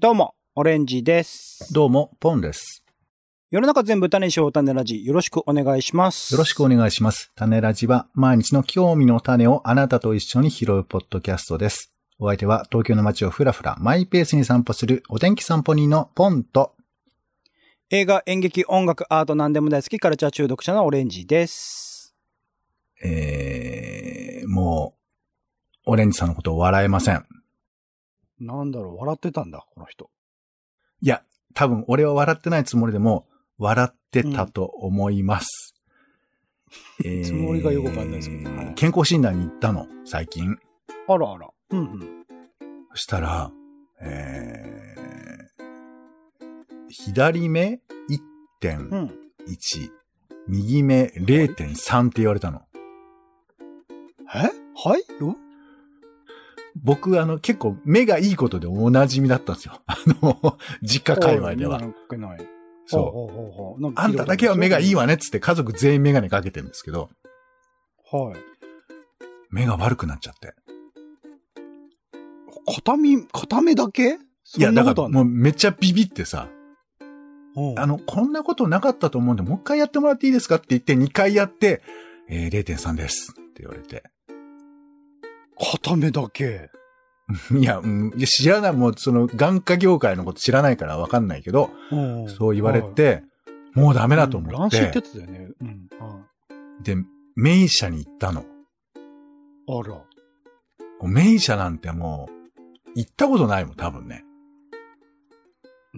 どうも、オレンジです。どうも、ポンです。世の中全部種にしよう種ラジ、よろしくお願いします。よろしくお願いします。種ラジは毎日の興味の種をあなたと一緒に拾うポッドキャストです。お相手は東京の街をふらふらマイペースに散歩するお天気散歩人のポンと、映画、演劇、音楽、アート何でも大好きカルチャー中毒者のオレンジです。えー、もう、オレンジさんのことを笑えません。なんだろう、笑ってたんだ、この人。いや、多分俺は笑ってないつもりでも、笑ってたと思います。えーつもりがよくわかんないですけどはい健康診断に行ったの、最近。あらあら。うんうん。そしたら、えー、左目1.1、うん。右目0.3って言われたの。え？はい？よ僕、あの、結構目がいいことでおなじみだったんですよ。あの、実家界隈では。そう。あんただけは目がいいわ。わねっつって家族全員メガネかけてるんですけど、はい。目が悪くなっちゃって。片目、片目だけ？いや、だからもうめっちゃビビってさ、うんあの、こんなことなかったと思うんで、もう一回やってもらっていいですかって言って、2回やって、えー、0.3ですって言われて。片目だけ。いや、うんいや知らない、もうその眼科業界のこと知らないからわかんないけど、うんそう言われて、もうダメだと思って乱視ってや、つだよね。うん。はで、名医者に行ったの。いあら。名医者なんてもう、行ったことないもん、多分ね。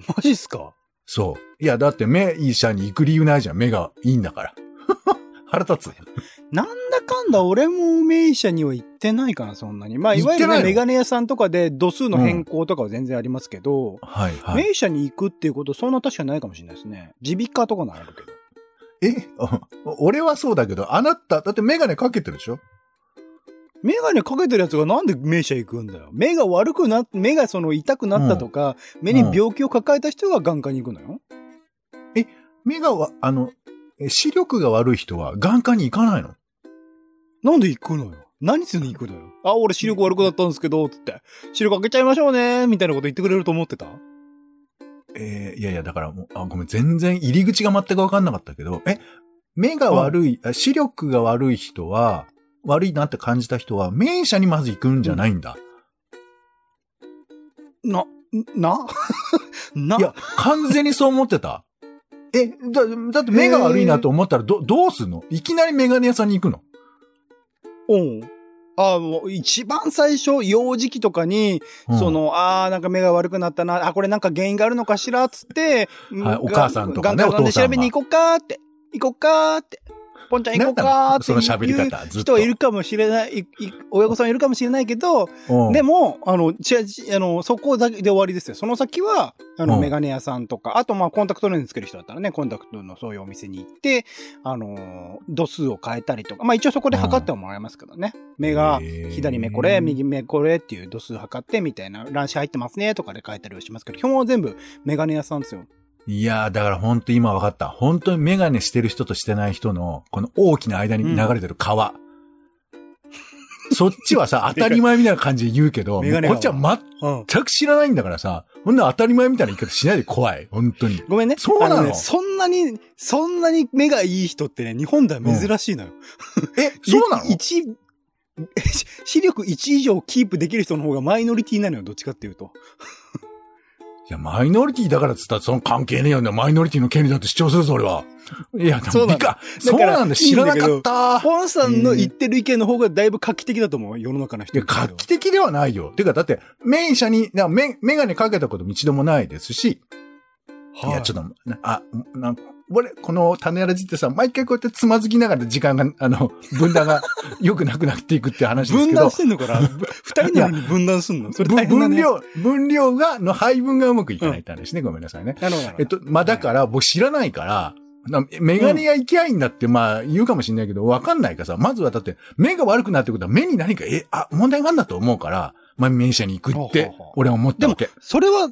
マジっすか？そう。いや、だって名医者に行く理由ないじゃん。目がいいんだから。腹立つ。なんだかんだ俺も名医者には行ってないかな、そんなに。まあ、いわゆるね、メガネ屋さんとかで度数の変更とかは全然ありますけど、はいはい。名医者に行くっていうことそんな確かないかもしれないですね。耳鼻科とかならあるけど。え？あ俺はそうだけど、あなた、だってメガネかけてるでしょ？メガネかけてるやつがなんで名医者行くんだよ。目が悪くなっ、目がその痛くなったとか、目に病気を抱えた人が眼科に行くのよ。目がわ、あの、え視力が悪い人は眼科に行かないの？なんで行くのよ？何しに行くのよ？あ、俺視力悪くなったんですけど、つって。視力開けちゃいましょうね、みたいなこと言ってくれると思ってた？えーいやいや、だからもう、あ、ごめん、全然入り口が全くわかんなかったけど、え、目が悪い、あ視力が悪い人は、悪いなって感じた人は、名医者にまず行くんじゃないんだ。な、な？な？いや、完全にそう思ってた。え、だ、だって目が悪いなと思ったら、ど、どうすんの？いきなりメガネ屋さんに行くの？うん。あもう一番最初、幼児期とかに、うん。その、ああ、なんか目が悪くなったな、あ、これなんか原因があるのかしら、つって、はいお母さんとかねお父さんは調べに行こうかって、行こうかって、ポンちゃん行こうかっていう。人はいるかもしれない、いい親御さんいるかもしれないけど、うんでも、あの、ちあの、そこだけで終わりですよ。その先は、あの、うんメガネ屋さんとか、あと、まあ、コンタクトレンズつける人だったらね、コンタクトのそういうお店に行って、あの、度数を変えたりとか、まあ、一応そこで測ってはもらえますけどね。目が、左目これ、右目これっていう度数測ってみたいな、乱視入ってますねとかで変えたりはしますけど、基本は全部メガネ屋さんですよ。いやー、だから本当今分かった。本当にメガネしてる人としてない人の、この大きな間に流れてる川。そっちはさ、当たり前みたいな感じで言うけど、こっちはうん。全く知らないんだからさ、ほんな当たり前みたいな言い方しないで怖い。本当に。ごめんね。そうなのあねそんなに、そんなに目がいい人ってね、日本では珍しいのよ。え、そうなの？い一、し 視力1以上キープできる人の方がマイノリティなのよ、どっちかっていうと。いや、マイノリティだからっつったらその関係ねえよね。マイノリティの権利だって主張するぞ、俺は。いや、でもそうなの理解そうなんだ、知らなかった。ポンさんの言ってる意見の方がだいぶ画期的だと思う、世の中の人画期的ではないよ。てか、だって、メイ社に、なメメガネかけたことも一度もないですし、いや、ちょっと、なあ、なんか、俺、この種やらじってさ、毎回こうやってつまずきながら時間が、あの、分断が良くなくなっていくって話ですけど分断し、てんのかな？ぶ 二人なのに分断すんの？それね。分量、分量が、の配分がうまくいかないって話ね。ごめんなさいね。なるほど。えっと、まあ、だから、僕知らないから、なメガネ屋行きゃいいんだって、まあ、言うかもしれないけど、わかんないからさ、まずはだって、目が悪くなってことは目に何か、え、あ、問題があるんだと思うから、まあ、名車に行くって俺は思ったわけ。それは、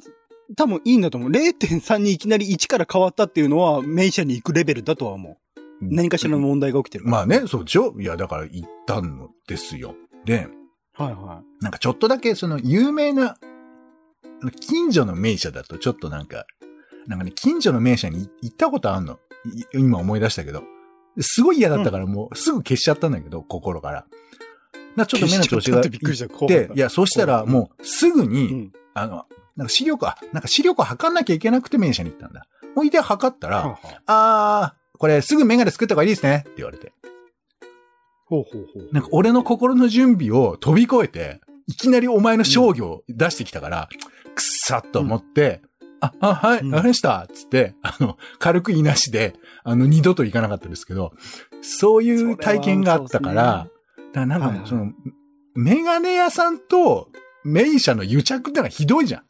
多分いいんだと思う。0.3にいきなり1から変わったっていうのは、名車に行くレベルだとは思う。何かしらの問題が起きてる。まあね、そうでしょ？いや、だから行ったのですよ。で、はいはなんかちょっとだけその有名なあの近所の名車だとちょっとなんか、なんかね、近所の名車に行ったことあんの？い今思い出したけど。すごい嫌だったからもうすぐ消しちゃったんだけど、心から。なちょっと目の調子が消しちゃったってびっくりしたいって、いや、そしたらもうすぐに、うん。あの、なんか視力、あ、なんか視力を測んなきゃいけなくて名車に行ったんだ。ほいで測ったら、はあー、これすぐメガネ作った方がいいですねって言われて。ほうほうほう。なんか俺の心の準備を飛び越えて、いきなりお前の商業を出してきたから、くっさっと思って、あ、あ、はい、うんわかりましたつって、あの、軽くいなしで、あの、二度と行かなかったですけど、そういう体験があったから、それはだからなんかもうはいはいその、メガネ屋さんとメイシャの癒着ってのがひどいじゃん。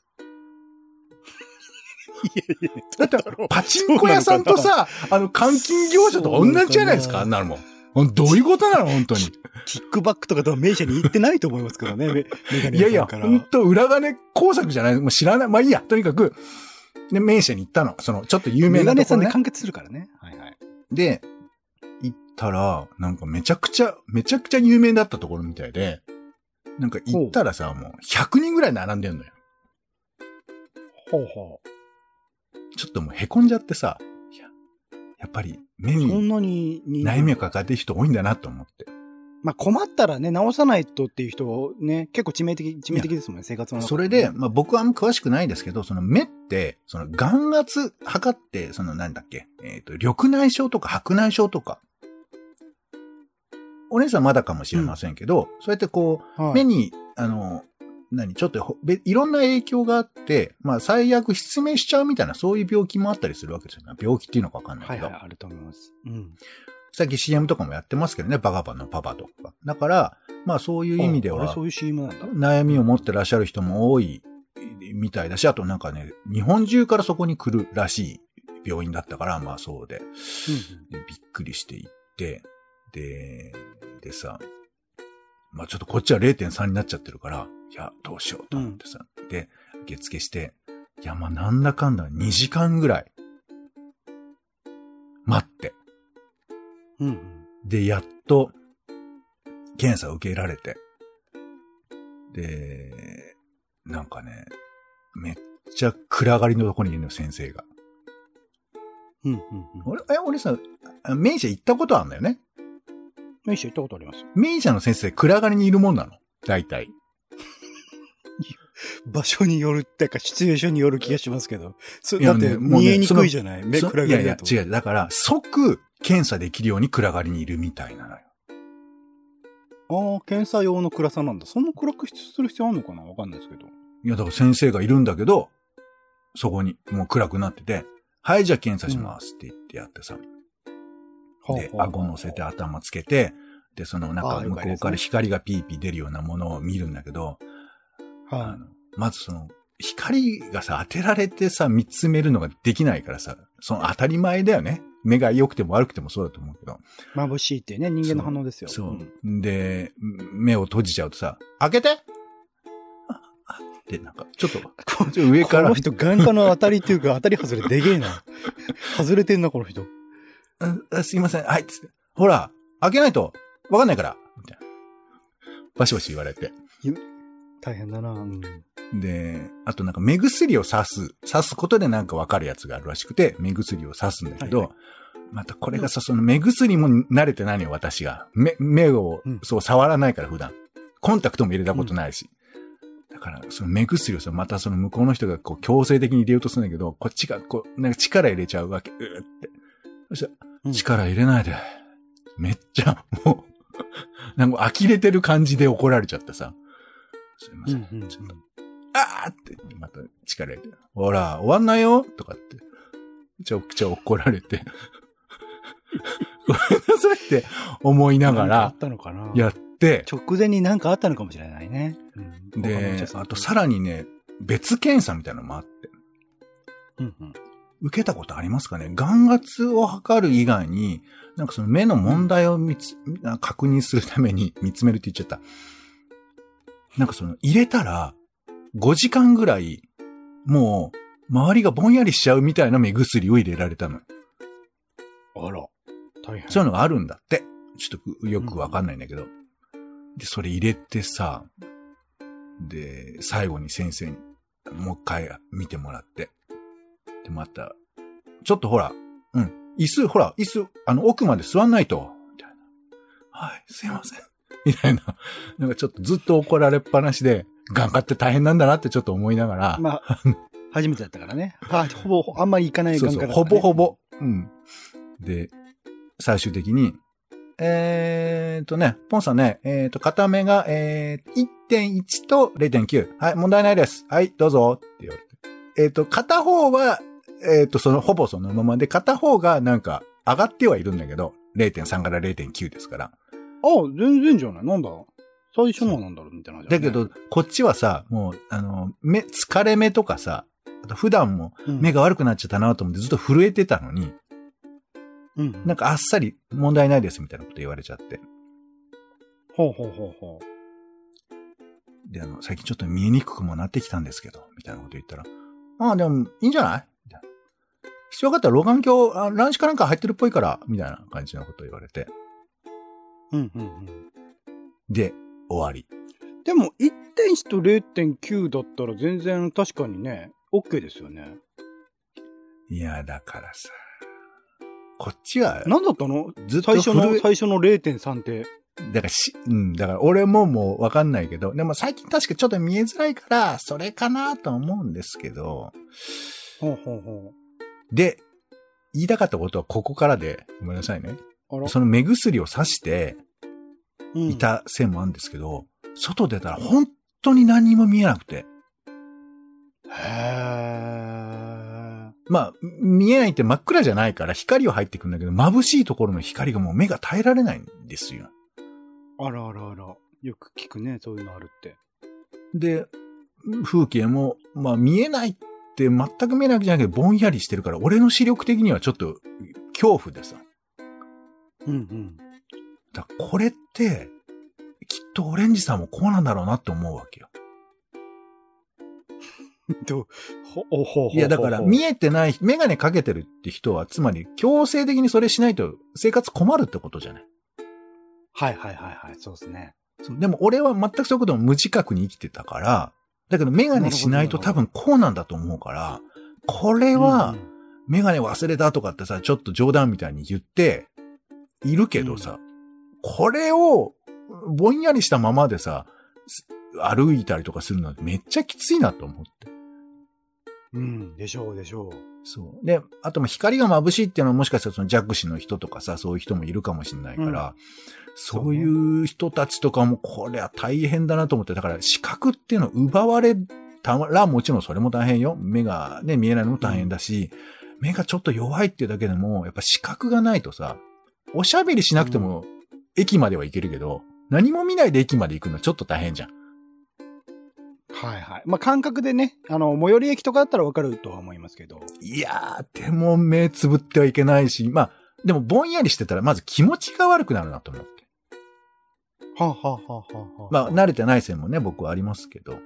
いやいや、だってパチンコ屋さんとさ、あの、監禁業者と同じじゃないですか、あんなのも。どういうことなの本当に。キックバックとかとは名車に行ってないと思いますけどね、メ メガネいやいや、屋さんから。ほんと裏金工作じゃないもう知らない。まあいいや、とにかく、で、名車に行ったの。その、ちょっと有名メガネなところね。屋さんで完結するからね。はいはい。で、行ったら、なんかめちゃくちゃ、めちゃくちゃ有名だったところみたいで、なんか行ったらさ、もう100人ぐらい並んでんのよ。ほうほちょっともう凹んじゃってさ、いや、やっぱり目に悩みを抱えてる人多いんだなと思って。まあ困ったらね、直さないとっていう人ね、結構致命的、致命的ですもんね、生活の中それで、まあ僕はあんま詳しくないですけど、その目って、その眼圧測って、そのなんだっけ、えっ、と、緑内障とか白内障とか。お姉さんまだかもしれませんけど、そうやってこう、はい目に、あの、何、ちょっといろんな影響があって、まあ最悪失明しちゃうみたいな、そういう病気もあったりするわけですよね。病気っていうのかわかんないけど。はいはい、あると思います。うん。さっき CM とかもやってますけどね、バカバのパパとか。だから、まあそういう意味ではそういう CM なんだ。悩みを持ってらっしゃる人も多いみたいだし、あとなんかね、日本中からそこに来るらしい病院だったから、まあそうで、うんでびっくりして行って、で、でさ、まあちょっとこっちは0.3になっちゃってるから、いや、どうしようと思ってさ、で、受付して、いや、まあなんだかんだ2時間ぐらい、待って、うん。うんで、やっと、検査を受けられて、で、なんかね、めっちゃ暗がりのとこにいるのよ、先生が。うん。うん。うん。俺、え、俺さ、あ名医者行ったことあるんだよね？名刺行ったことあります？よ。名医者の先生、暗がりにいるもんなの？大体。場所によるってか、シチュエーションによる気がしますけど。そいやだって、見えにくいじゃない？目そ暗いやいやがりだ、と。違う。だから、即検査できるように暗がりにいるみたいなのよ。ああ、検査用の暗さなんだ。そんな暗くする必要あるのかな？わかんないですけど。いや、だから先生がいるんだけど、そこにもう暗くなってて、はい、じゃあ検査しますって言ってやってさ。で、顎乗せて頭つけて、で、そのなんか向こうから光がピーピー出るようなものを見るんだけど、あはのまずその、光がさ、当てられてさ、見つめるのができないからさ、その当たり前だよね。目が良くても悪くてもそうだと思うけど。い。眩しいっていうね、人間の反応ですよ。そう。んで、目を閉じちゃうとさ、開けてって、なんか、ちょっと、こちょっと上からこの、人、眼科の当たりっていうか、当たり外れでげえな。外れてんな、この人。ああすいません、はい、つって。ほら、開けないと、わかんないから、みたいな。バシバシ言われて。大変だな。うん。で、あとなんか目薬を刺す。刺すことでなんかわかるやつがあるらしくて、目薬を刺すんだけど、はいはまたこれがさ、その目薬も慣れてないのよ、私が。目、目をうん、そう触らないから普段。コンタクトも入れたことないし。だから、その目薬をさ、またその向こうの人がこう強制的に入れようとするんだけど、こっちがこう、なんか力入れちゃうわけ。うーって。そしたら、うん力入れないで。めっちゃ、もう、なんか呆れてる感じで怒られちゃってさ。すいません。うんうんちょっとあーって、また力入れて。ほら、終わんないよとかって。めちゃくちゃ怒られて。ごめんなさいって思いながらあったのかなやって、直前になんかあったのかもしれないね。うん、であとさらにね、別検査みたいなのもあって。うんうん。受けたことありますかね？眼圧を測る以外に、なんかその目の問題を見つ、確認するために 見つめるって言っちゃった。なんかその入れたら、5時間ぐらい、もう、周りがぼんやりしちゃうみたいな目薬を入れられたの。あら。大変。そういうのがあるんだって。ちょっとよくわかんないんだけど。で、それ入れてさ、で、最後に先生に、もう一回見てもらって。で、また、ちょっとほら、うん、椅子、ほら、椅子、あの、奥まで座んないと。みたいな。はい、すいません。みたいな。なんかちょっとずっと怒られっぱなしで、眼科って大変なんだなってちょっと思いながら、まあ、初めてだったからね。あほぼ、あんまり行かないそうそう、眼科だった、ね。ほぼほぼ。うん。で、最終的に、えーっとね、ポンさんね、えーっと、片目が、えー、1.1と0.9。はい、問題ないです。はい、どうぞ。って言われて。えーっと、片方は、えーっと、その、ほぼそのままで、片方がなんか、上がってはいるんだけど、0.3から0.9ですから。あ、全然じゃない。なんだ？最初のはなんだろうみたいな、だけど、こっちはさ、もう、あの、目、疲れ目とかさ、あと普段もうん、目が悪くなっちゃったなと思ってずっと震えてたのに、うん。なんかあっさり問題ないですみたいなこと言われちゃって。ほうほうほうほで、あの、最近ちょっと見えにくくもなってきたんですけど、みたいなこと言ったら、ああ、でも、いいんじゃない？みたいな。必要があったら老眼鏡、あ乱視かなんか入ってるっぽいから、みたいな感じのこと言われて。う。うんうんうん。で、終わり。でも、1.1と0.9だったら全然確かにね、OK ですよね。いや、だからさ、こっちは、何だったの？ずっと最初の、最初の0.3って。だからし、うん、だから俺ももうわかんないけど、でも最近確かちょっと見えづらいから、それかなと思うんですけど、ほうほうほで、言いたかったことはここからで、ごめんなさいね。その目薬をさしてうんい。たせいもあるんですけど、外出たら本当に何にも見えなくて。へまあ、見えないって真っ暗じゃないから光は入ってくるんだけど、眩しいところの光がもう目が耐えられないんですよ。ー。あらあらあら。よく聞くね、そういうのあるって。で、風景も、まあ見えないって全く見えないわけじゃないけど、ぼんやりしてるから、俺の視力的にはちょっと恐怖でさ。うんうん。だこれって、きっとオレンジさんもこうなんだろうなって思うわけよ。ほ、おほうほうほういや、だから見えてない、メガネかけてるって人は、つまり強制的にそれしないと生活困るってことじゃない。はいはいはいはい、そうですね。そうでも俺は全くそういうことも無自覚に生きてたから、だけどメガネしないと多分こうなんだと思うから、これはメガネ忘れたとかってさ、ちょっと冗談みたいに言って、いるけどさ、これをぼんやりしたままでさ、す歩いたりとかするのはめっちゃきついなと思って。うん、でしょうでしょう。そう。で、あとも光が眩しいっていうのはもしかしたらその弱視の人とかさ、そういう人もいるかもしれないから、そういう人たちとかもこれは大変だなと思って、だから視覚っていうのを奪われたらもちろんそれも大変よ。目がね、見えないのも大変だし、目がちょっと弱いっていうだけでも、やっぱ視覚がないとさ、おしゃべりしなくても駅までは行けるけど、何も見ないで駅まで行くのはちょっと大変じゃん。はいはい。まあ、感覚でね、あの、最寄り駅とかだったらわかるとは思いますけど。いやー、でも目つぶってはいけないし、まあ、でもぼんやりしてたらまず気持ちが悪くなるなと思って。はあ、はあははあ、まあ、慣れてない線もね、僕はありますけど。だか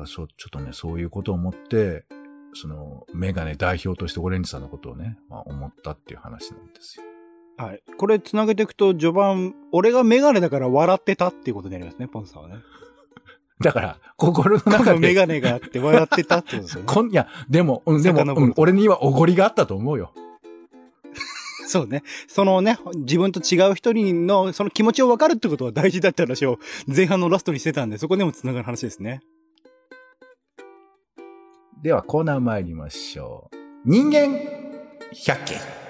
らそう、ちょっとね、そういうことを思って、その、メガネ代表としてオレンジさんのことをね、まあ、思ったっていう話なんですよ。はい。これ繋げていくと、序盤、俺がメガネだから笑ってたっていうことになりますね、ポンさんはね。だから、心のこ中で、のメガネがあって笑ってたってことですよね。こん、いや、でも、うんでも、うん俺にはおごりがあったと思うよ。そうね。そのね、自分と違う人にの、その気持ちを分かるってことは大事だって話を前半のラストにしてたんで、そこでも繋がる話ですね。では、コーナー参りましょう。人間百景。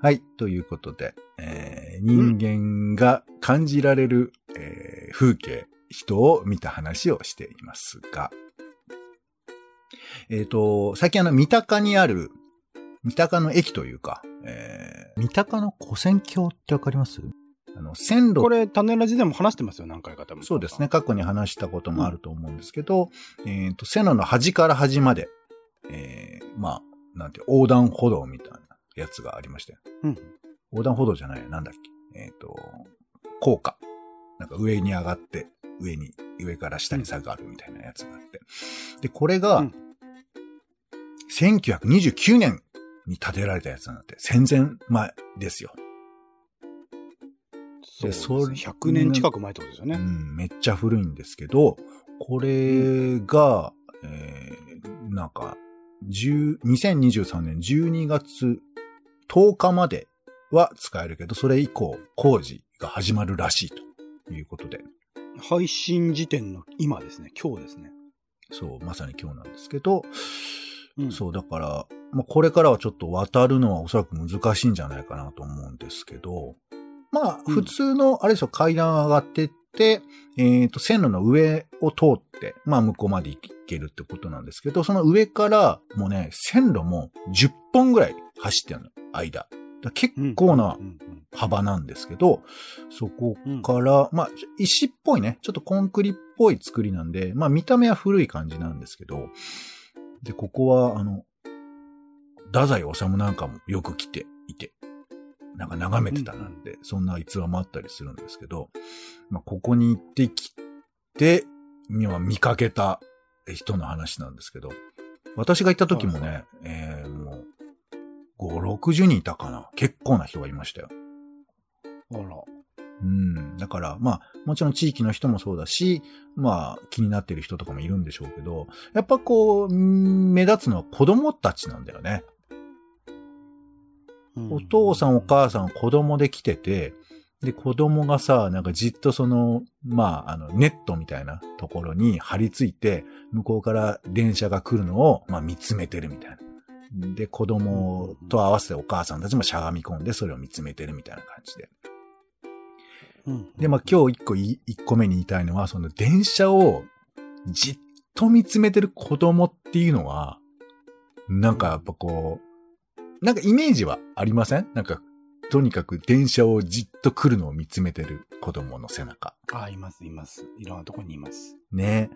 はい。ということで、えー人間が感じられる、えー風景、人を見た話をしていますが、えっ、と、最近あの、三鷹にある、三鷹の駅というか、えー三鷹の古戦橋ってわかります？あの、線路これ、種ラジでも話してますよ、何回か多分。そうですね。。過去に話したこともあると思うんですけど、えっ、と、線路の端から端まで、えー、まあ、なんて、横断歩道みたいなやつがありまして。うん。横断歩道じゃない、なんだっけ？えっ、と、高架。なんか上に上がって、上に、上から下に下がるみたいなやつがあって。で、これが、うん1929年に建てられたやつなんだって。戦前前ですよ。そうですそれ100年近く前ってことですよね。うん、めっちゃ古いんですけど、これが、えー、なんか、10 2023年12月10日までは使えるけど、それ以降工事が始まるらしいということで。配信時点の今ですね。今日ですね。そう、まさに今日なんですけど、うんそう、だから、まあ、これからはちょっと渡るのはおそらく難しいんじゃないかなと思うんですけど、まあ、うん普通の、あれですよ、階段上がってって、えっ、と、線路の上を通って、まあ、向こうまで行けるってことなんですけど、その上から、もうね、線路も10本ぐらい走ってるの、間。結構な幅なんですけど、そこから、まあ、石っぽいね、ちょっとコンクリっぽい作りなんで、まあ見た目は古い感じなんですけど、で、ここは、あの、太宰治なんかもよく来ていて、なんか眺めてたなんて、そんな逸話もあったりするんですけど、まあここに行ってきて、今見かけた人の話なんですけど、私が行った時もね、はい。えー、5、60人いたかな？結構な人がいましたよ。あら。うん。だから、まあ、もちろん地域の人もそうだし、まあ、気になってる人とかもいるんでしょうけど、やっぱこう、うん目立つのは子供たちなんだよね。お父さんお母さん子供で来てて、で、子供がさ、なんかじっとその、まあ、あの、ネットみたいなところに張り付いて、向こうから電車が来るのを、まあ、見つめてるみたいな。で、子供と合わせてお母さんたちもしゃがみ込んで、それを見つめてるみたいな感じで。うんで、まあ、今日一個い、一個目に言いたいのは、その電車をじっと見つめてる子供っていうのは、なんかやっぱこう、なんかイメージはありません？なんか、とにかく電車をじっと来るのを見つめてる子供の背中。あ、います、います。いろんなとこにいます。ね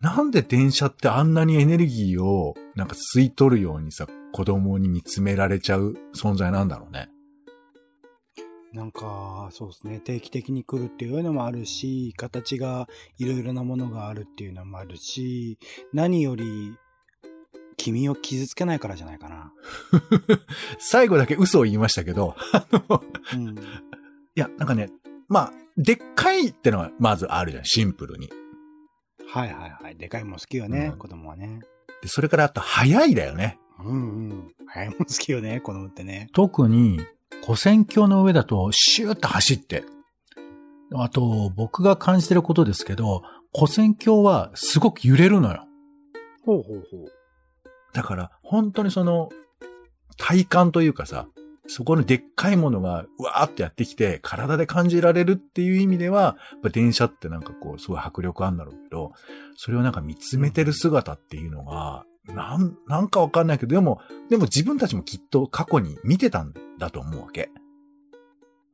なんで電車ってあんなにエネルギーをなんか吸い取るようにさ、子供に見つめられちゃう存在なんだろうね。なんか、そうですね。定期的に来るっていうのもあるし、形がいろいろなものがあるっていうのもあるし、何より、君を傷つけないからじゃないかな。最後だけ嘘を言いましたけど、あの、うん。いや、なんかね、まあ、でっかいってのはまずあるじゃん、シンプルに。はいはいはい。でかいもん好きよね、うん子供はね。で、それからあと早いだよね。うんうん。早いもん好きよね、子供ってね。特に、古戦橋の上だとシューッと走って。あと、僕が感じてることですけど、古戦橋はすごく揺れるのよ。ほうほうほう。だから、本当にその、体感というかさ、そこにでっかいものが、うわーってやってきて、体で感じられるっていう意味では、やっぱ電車ってなんかこう、すごい迫力あるんだろうけど、それをなんか見つめてる姿っていうのが、なん、なんかわかんないけど、でも、でも自分たちもきっと過去に見てたんだと思うわけ。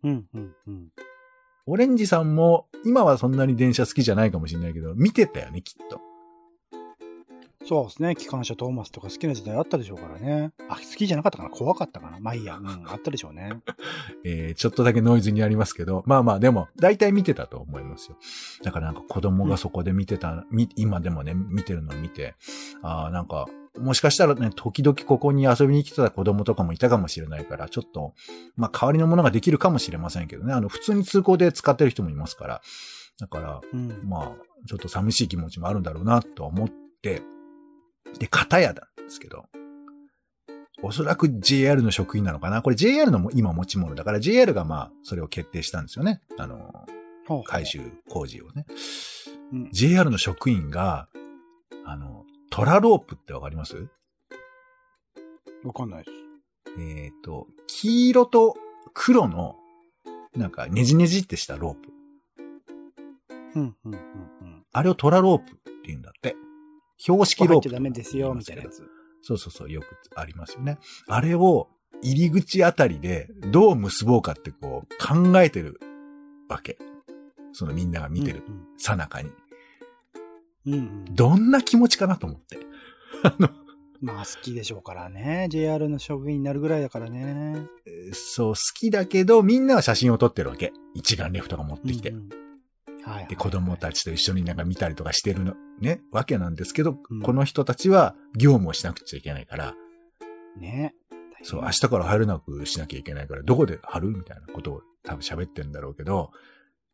うんうんうん。オレンジさんも、今はそんなに電車好きじゃないかもしれないけど、見てたよね、きっと。そうですね。機関車トーマスとか好きな時代あったでしょうからね。あ、好きじゃなかったかな怖かったかなまあいいや。うん、あったでしょうね。えーちょっとだけノイズにありますけど、まあまあでも、大体見てたと思いますよ。だからなんか子供がそこで見てた、み今でもね、見てるのを見て、ああ、なんか、もしかしたらね、時々ここに遊びに来てた子供とかもいたかもしれないから、ちょっと、まあ代わりのものができるかもしれませんけどね、あの、普通に通行で使ってる人もいますから、だから、うん。まあ、ちょっと寂しい気持ちもあるんだろうなとは思って、で、片屋なんですけど、おそらく JR の職員なのかな？これ JR のも今持ち物だから JR がまあ、それを決定したんですよね。あの、ほうほう改。修工事をね。うん JR の職員が、あの、トラロープってわかります？わかんないです。えっ、と、黄色と黒の、なんかねじねじってしたロープ。うんうんうんうん。あれをトラロープって言うんだって。標識ロープダメですよ、みたいなやつ。そうそうそう、よくありますよね。あれを入り口あたりでどう結ぼうかってこう考えてるわけ。そのみんなが見てるうんさなかに。うん。うんうん。どんな気持ちかなと思って。あの、まあ好きでしょうからね。JR の職員になるぐらいだからね。えーそう、好きだけどみんなは写真を撮ってるわけ。一眼レフとか持ってきて。うんうんはいはい。で、子供たちと一緒になんか見たりとかしてるの、ね、わけなんですけど、うんこの人たちは業務をしなくちゃいけないから、ね。そう、明日から入れなくしなきゃいけないから、どこで貼るみたいなことを多分喋ってんだろうけど、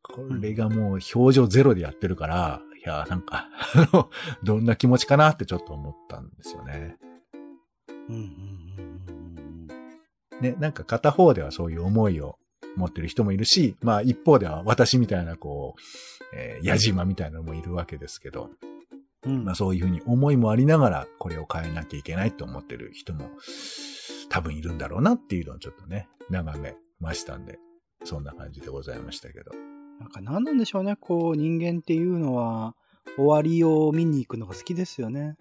これがもう表情ゼロでやってるから、いや、なんか、あの、どんな気持ちかなってちょっと思ったんですよね。うんうんうんうんね、なんか片方ではそういう思いを持ってる人もいるし、まあ一方では私みたいなこう、えー、矢島みたいなのもいるわけですけど、うん。うんまあそういうふうに思いもありながらこれを変えなきゃいけないと思ってる人も多分いるんだろうなっていうのをちょっとね、眺めましたんで、そんな感じでございましたけど。なんか何なんでしょうね。こう、人間っていうのは、終わりを見に行くのが好きですよね。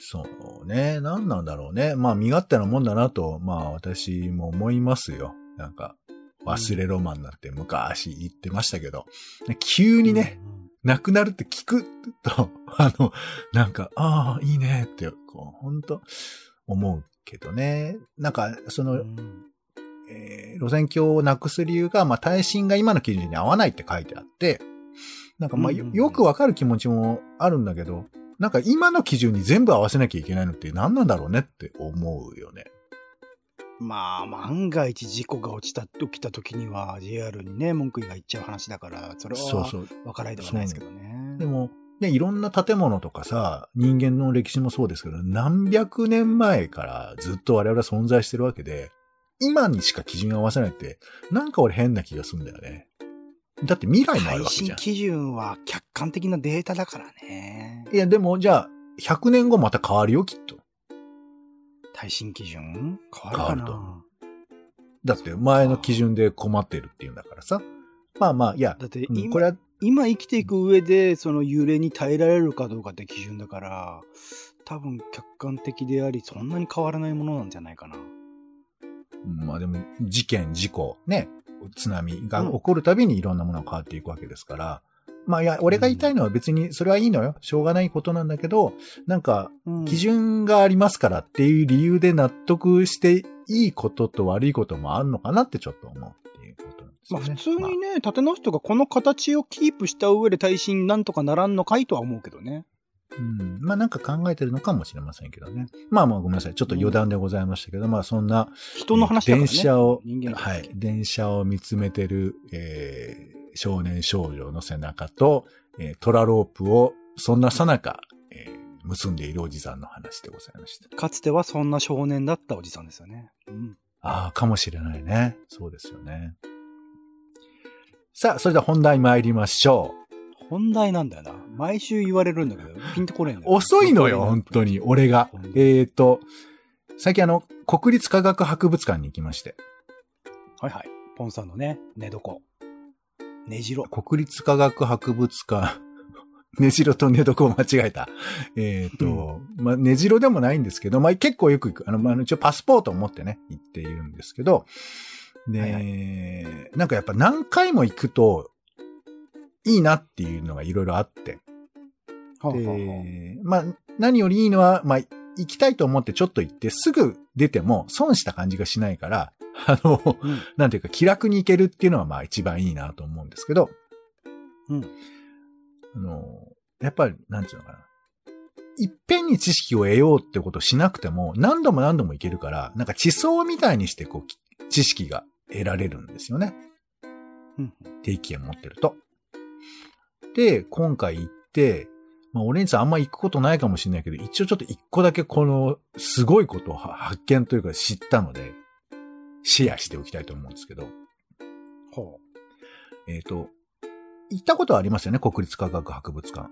そうね、何なんだろうね。まあ身勝手なもんだなと、まあ私も思いますよ。なんか、忘れロマンなんて昔言ってましたけど、急にね、うんうん亡くなるって聞くと、あの、なんか、ああ、いいねって、こう、本当思うけどね。なんか、その、うんえー路線橋をなくす理由が、まあ、耐震が今の基準に合わないって書いてあって、なんか、まあ、よくわかる気持ちもあるんだけど、なんか今の基準に全部合わせなきゃいけないのって何なんだろうねって思うよね。まあ、万が一事故が落ちた、起きた時には JR にね、文句が言っちゃう話だから、それはそうそう。分からないではないですけどね。でも、ね、いろんな建物とかさ、人間の歴史もそうですけど、何百年前からずっと我々は存在してるわけで、今にしか基準を合わせないって、なんか俺変な気がするんだよね。だって未来もある耐わけじゃん。震基準は客観的なデータだからね。いや、でもじゃあ、100年後また変わるよ、きっと。耐震基準？変わるか変わるなだって前の基準で困ってるっていうんだからさ。まあまあ、いや、だって今,、うんこれは、今生きていく上で、その揺れに耐えられるかどうかって基準だから、多分客観的であり、そんなに変わらないものなんじゃないかな。まあでも、事件、事故、ね、津波が起こるたびにいろんなものが変わっていくわけですから、まあいや、俺が言いたいのは別にそれはいいのよ。しょうがないことなんだけど、なんか、うん基準がありますからっていう理由で納得していいことと悪いこともあるのかなってちょっと思うっていうことなんですよね。まあ普通にね、立て直すとかこの形をキープした上で耐震なんとかならんのかいとは思うけどね。うん。まあなんか考えてるのかもしれませんけどね。まあまあごめんなさい。ちょっと余談でございましたけど、まあそんな、人の話だからね。電車を、はい、電車を見つめてる、えー少年少女の背中と、えートラロープを、そんなさなか、えー結んでいるおじさんの話でございました。かつてはそんな少年だったおじさんですよね。うん。ああ、かもしれないね。そうですよね。さあ、それでは本題参りましょ本題なんだよな。毎週言われるんだけど、ピンとこれんう。のよ。遅いのよ、本当に、俺がえっ、と、最近あの、国立科学博物館に行きまして、はいはい。ポンさんのね、寝床。寝城。国立科学博物館、根城と寝床を間違えた。えっ、と、まあ、根城でもないんですけど、まあ、結構よく行く。あの、まあ、一応パスポートを持ってね、行っているんですけど、で、はいなんかやっぱ何回も行くと、いいなっていうのがいろいろあって。はあはあまあ、何よりいいのは、まあ、行きたいと思ってちょっと行って、すぐ出ても損した感じがしないから、あの、うん。なんていうか気楽に行けるっていうのはまあ一番いいなと思うんですけど、うん。あの、やっぱり、なんていうのかな。いっぺんに知識を得ようってことをしなくても、何度も何度もいけるから、なんか地層みたいにしてこう、き知識が得られるんですよね。うん。定期券持ってると。で、今回行って、まあ、俺にさんあんま行くことないかもしれないけど、一応ちょっと一個だけこの、すごいことをは発見というか知ったので、シェアしておきたいと思うんですけど、ほう。えっ、と、行ったことはありますよね、国立科学博物館。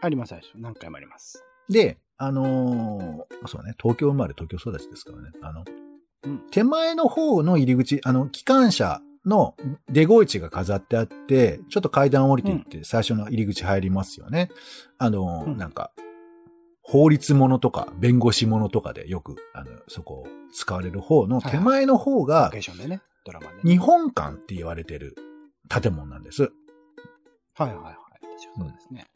あります、あります何回もあります。で、あのーそうね、東京生まれ東京育ちですからね。あの、うん手前の方の入り口、あの、機関車の出口地が飾ってあって、ちょっと階段降りていって最初の入り口入りますよね。あのーうんなんか、法律ものとか弁護士ものとかでよく、あの、そこを使われる方の手前の方ロが。日本館って言われてる建物なんです。はいはいはい。確かそうですね。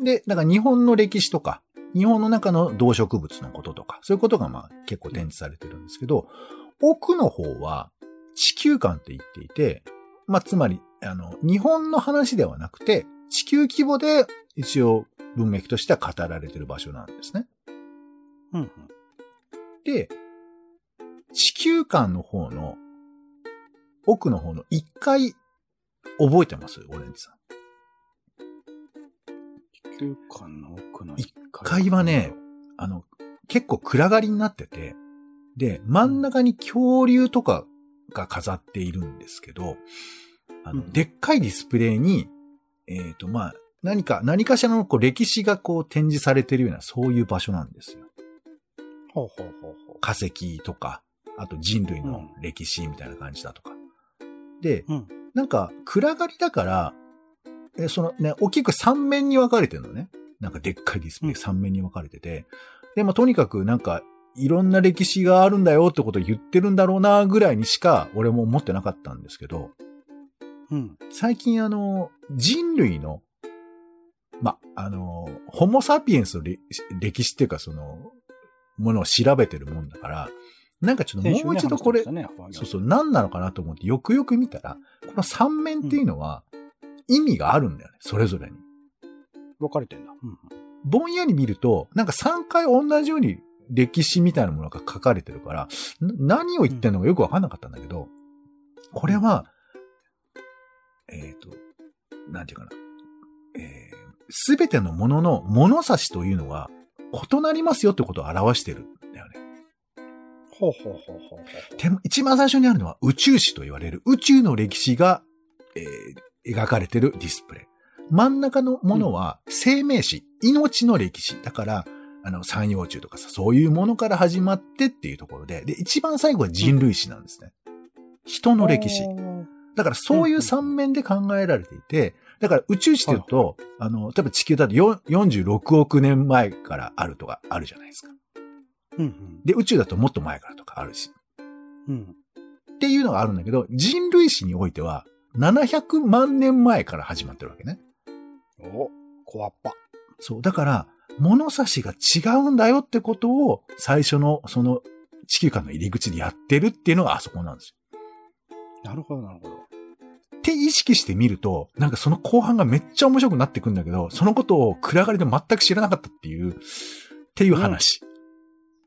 で、だから日本の歴史とか、日本の中の動植物のこととか、そういうことがまあ結構展示されてるんですけど、奥の方は地球館って言っていて、まあつまり、あの、日本の話ではなくて、地球規模で一応文脈としては語られてる場所なんですね。うんうん。で、地球館の方の、奥の方の1階、覚えてます？オレンジさん。球館の奥の一階はね、あの、結構暗がりになってて、で、真ん中に恐竜とかが飾っているんですけど、あの、うんでっかいディスプレイに、えっ、と、まあ、何か、何かしらのこう歴史がこう展示されてるような、そういう場所なんですよ。ほうほうほうほ化石とか、あと人類の歴史みたいな感じだとか。で、う。うん。なんか、暗がりだから、え、そのね、大きく3面に分かれてるのね。なんかでっかいディスプレイうん3面に分かれてて。で、まあ、とにかくなんか、いろんな歴史があるんだよってことを言ってるんだろうな、ぐらいにしか、俺も思ってなかったんですけど、うん。最近あの、人類の、ま、あの、ホモサピエンスの歴歴史っていうかその、ものを調べてるもんだから、なんかちょっともう一度これ、ねそうそう、何なのかなと思ってよくよく見たら、この三面っていうのは意味があるんだよね、それぞれに。分かれてんだ。うんぼんやり見ると、なんか3回同じように歴史みたいなものが書かれてるから、な何を言ってんのかよくわかんなかったんだけど、これは、えっ、と、なんていうかな。えすべてのものの物差しというのは異なりますよってことを表してるんだよね。ほうほうほうほう一番最初にあるのは宇宙史と言われる宇宙の歴史が、えー描かれてるディスプレイ。真ん中のものは生命史、命の歴史。だから、あの、三葉虫とかさ、そういうものから始まってっていうところで、で、一番最後は人類史なんですね。人の歴史。だからそういう三面で考えられていて、だから宇宙史って言うと、あの、例えば地球だとよ46億年前からあるとかあるじゃないですか。うんうん。で、宇宙だともっと前からとかあるし。うん。っていうのがあるんだけど、人類史においては、700万年前から始まってるわけね。お、怖っぱ。そう。だから、物差しが違うんだよってことを、最初の、その、地球間の入り口でやってるっていうのがあそこなんですよ。なるほど、なるほど。って意識してみると、なんかその後半がめっちゃ面白くなってくんだけど、そのことを暗がりで全く知らなかったっていう、っていう話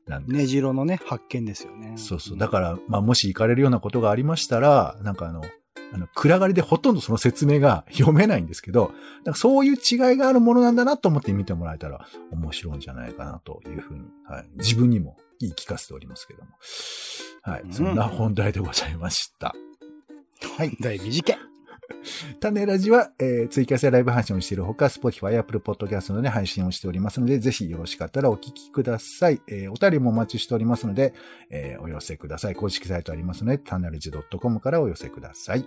なんです。ねじろのね、発見ですよね。そうそう。だから、まあ、もし行かれるようなことがありましたら、なんかあの、あの、暗がりでほとんどその説明が読めないんですけど、なんかそういう違いがあるものなんだなと思って見てもらえたら面白いんじゃないかなというふうに、はい。自分にも言い聞かせておりますけども。はい。そんな本題でございました。はい。大短い。種ラジは、えー、ツイキャスやライブ配信をしているほか、Spotify、Apple Podcast などで配信をしておりますので、ぜひよろしかったらお聞きください。えー、お便りもお待ちしておりますので、えー、お寄せください。公式サイトありますので、種ラジ .com からお寄せください。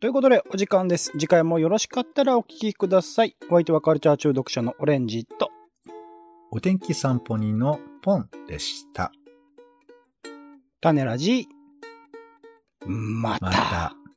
ということで、お時間です。次回もよろしかったらお聞きください。お相手はカルチャー中毒者のオレンジと、お天気散歩人のポンでした。種ラジ、また。また。